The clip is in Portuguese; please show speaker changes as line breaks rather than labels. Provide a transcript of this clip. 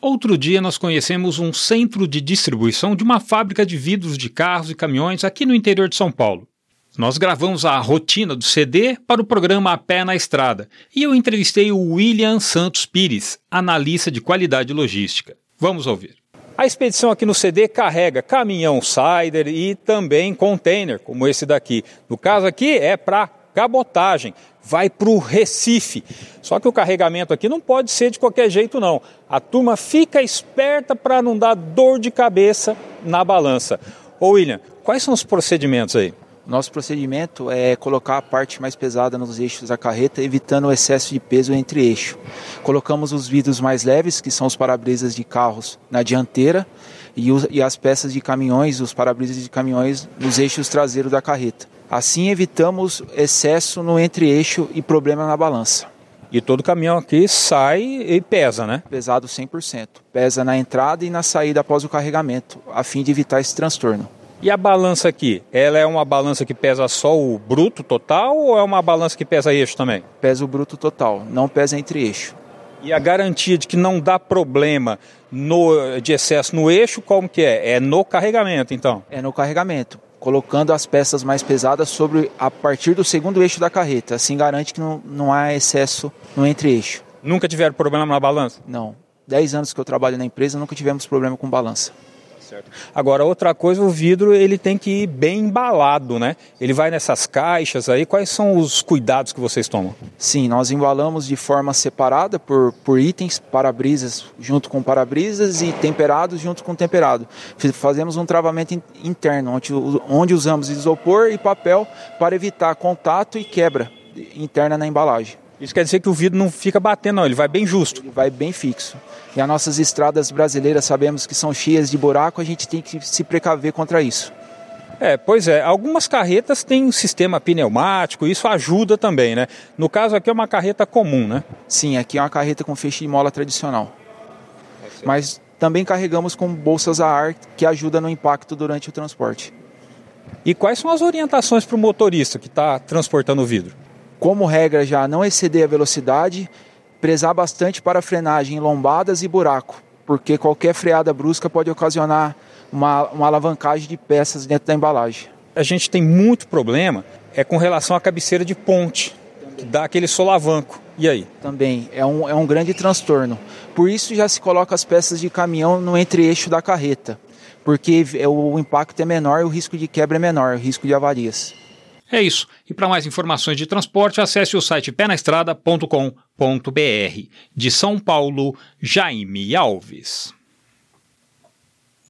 Outro dia nós conhecemos um centro de distribuição de uma fábrica de vidros de carros e caminhões aqui no interior de São Paulo. Nós gravamos a rotina do CD para o programa A Pé na Estrada e eu entrevistei o William Santos Pires, analista de qualidade logística. Vamos ouvir. A expedição aqui no CD carrega caminhão Sider e também container, como esse daqui. No caso aqui é para cabotagem, vai para o Recife. Só que o carregamento aqui não pode ser de qualquer jeito, não. A turma fica esperta para não dar dor de cabeça na balança. Ô William, quais são os procedimentos aí?
Nosso procedimento é colocar a parte mais pesada nos eixos da carreta, evitando o excesso de peso entre eixo. Colocamos os vidros mais leves, que são os para-brisas de carros, na dianteira e, e as peças de caminhões, os para-brisas de caminhões, nos eixos traseiros da carreta. Assim evitamos excesso no entre-eixo e problema na balança.
E todo caminhão aqui sai e pesa, né?
Pesado 100%. Pesa na entrada e na saída após o carregamento, a fim de evitar esse transtorno.
E a balança aqui? Ela é uma balança que pesa só o bruto total ou é uma balança que pesa eixo também?
Pesa o bruto total, não pesa entre eixo.
E a garantia de que não dá problema no, de excesso no eixo, como que é? É no carregamento, então?
É no carregamento colocando as peças mais pesadas sobre a partir do segundo eixo da carreta. Assim garante que não, não há excesso no entre-eixo.
Nunca tiveram problema na balança?
Não. Dez anos que eu trabalho na empresa, nunca tivemos problema com balança.
Agora, outra coisa, o vidro ele tem que ir bem embalado, né? Ele vai nessas caixas aí. Quais são os cuidados que vocês tomam?
Sim, nós embalamos de forma separada por, por itens, para-brisas junto com para-brisas e temperados junto com temperado. Fazemos um travamento interno, onde, onde usamos isopor e papel para evitar contato e quebra interna na embalagem.
Isso quer dizer que o vidro não fica batendo, não, ele vai bem justo.
Ele vai bem fixo. E as nossas estradas brasileiras sabemos que são cheias de buraco, a gente tem que se precaver contra isso.
É, pois é, algumas carretas têm um sistema pneumático, isso ajuda também, né? No caso aqui é uma carreta comum, né?
Sim, aqui é uma carreta com feixe de mola tradicional. Mas também carregamos com bolsas a ar que ajuda no impacto durante o transporte.
E quais são as orientações para o motorista que está transportando o vidro?
Como regra, já não exceder a velocidade prezar bastante para frenagem em lombadas e buraco, porque qualquer freada brusca pode ocasionar uma, uma alavancagem de peças dentro da embalagem.
A gente tem muito problema é com relação à cabeceira de ponte, que dá aquele solavanco. E aí?
Também, é um, é um grande transtorno. Por isso já se coloca as peças de caminhão no entre-eixo da carreta, porque o impacto é menor e o risco de quebra é menor, o risco de avarias.
É isso. E para mais informações de transporte, acesse o site penaestrada.com.br. De São Paulo, Jaime Alves.